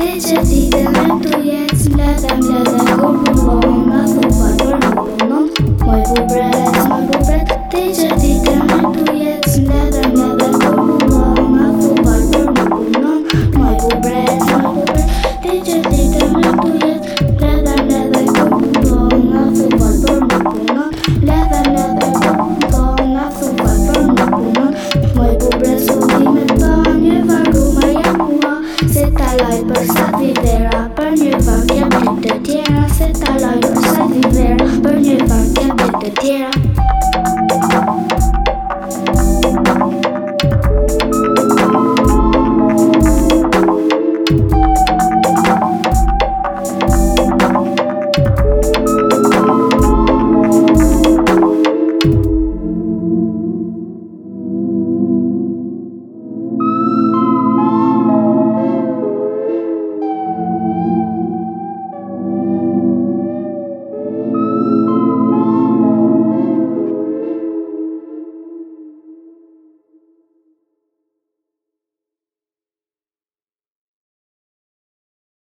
Ty, że idę na tu jest, bladam, bladam, gumą, mową, nocą. sa viverá, Bernuva, minha mente tierra, se tala, yo se viverá, Bernuva, minha mente tierra.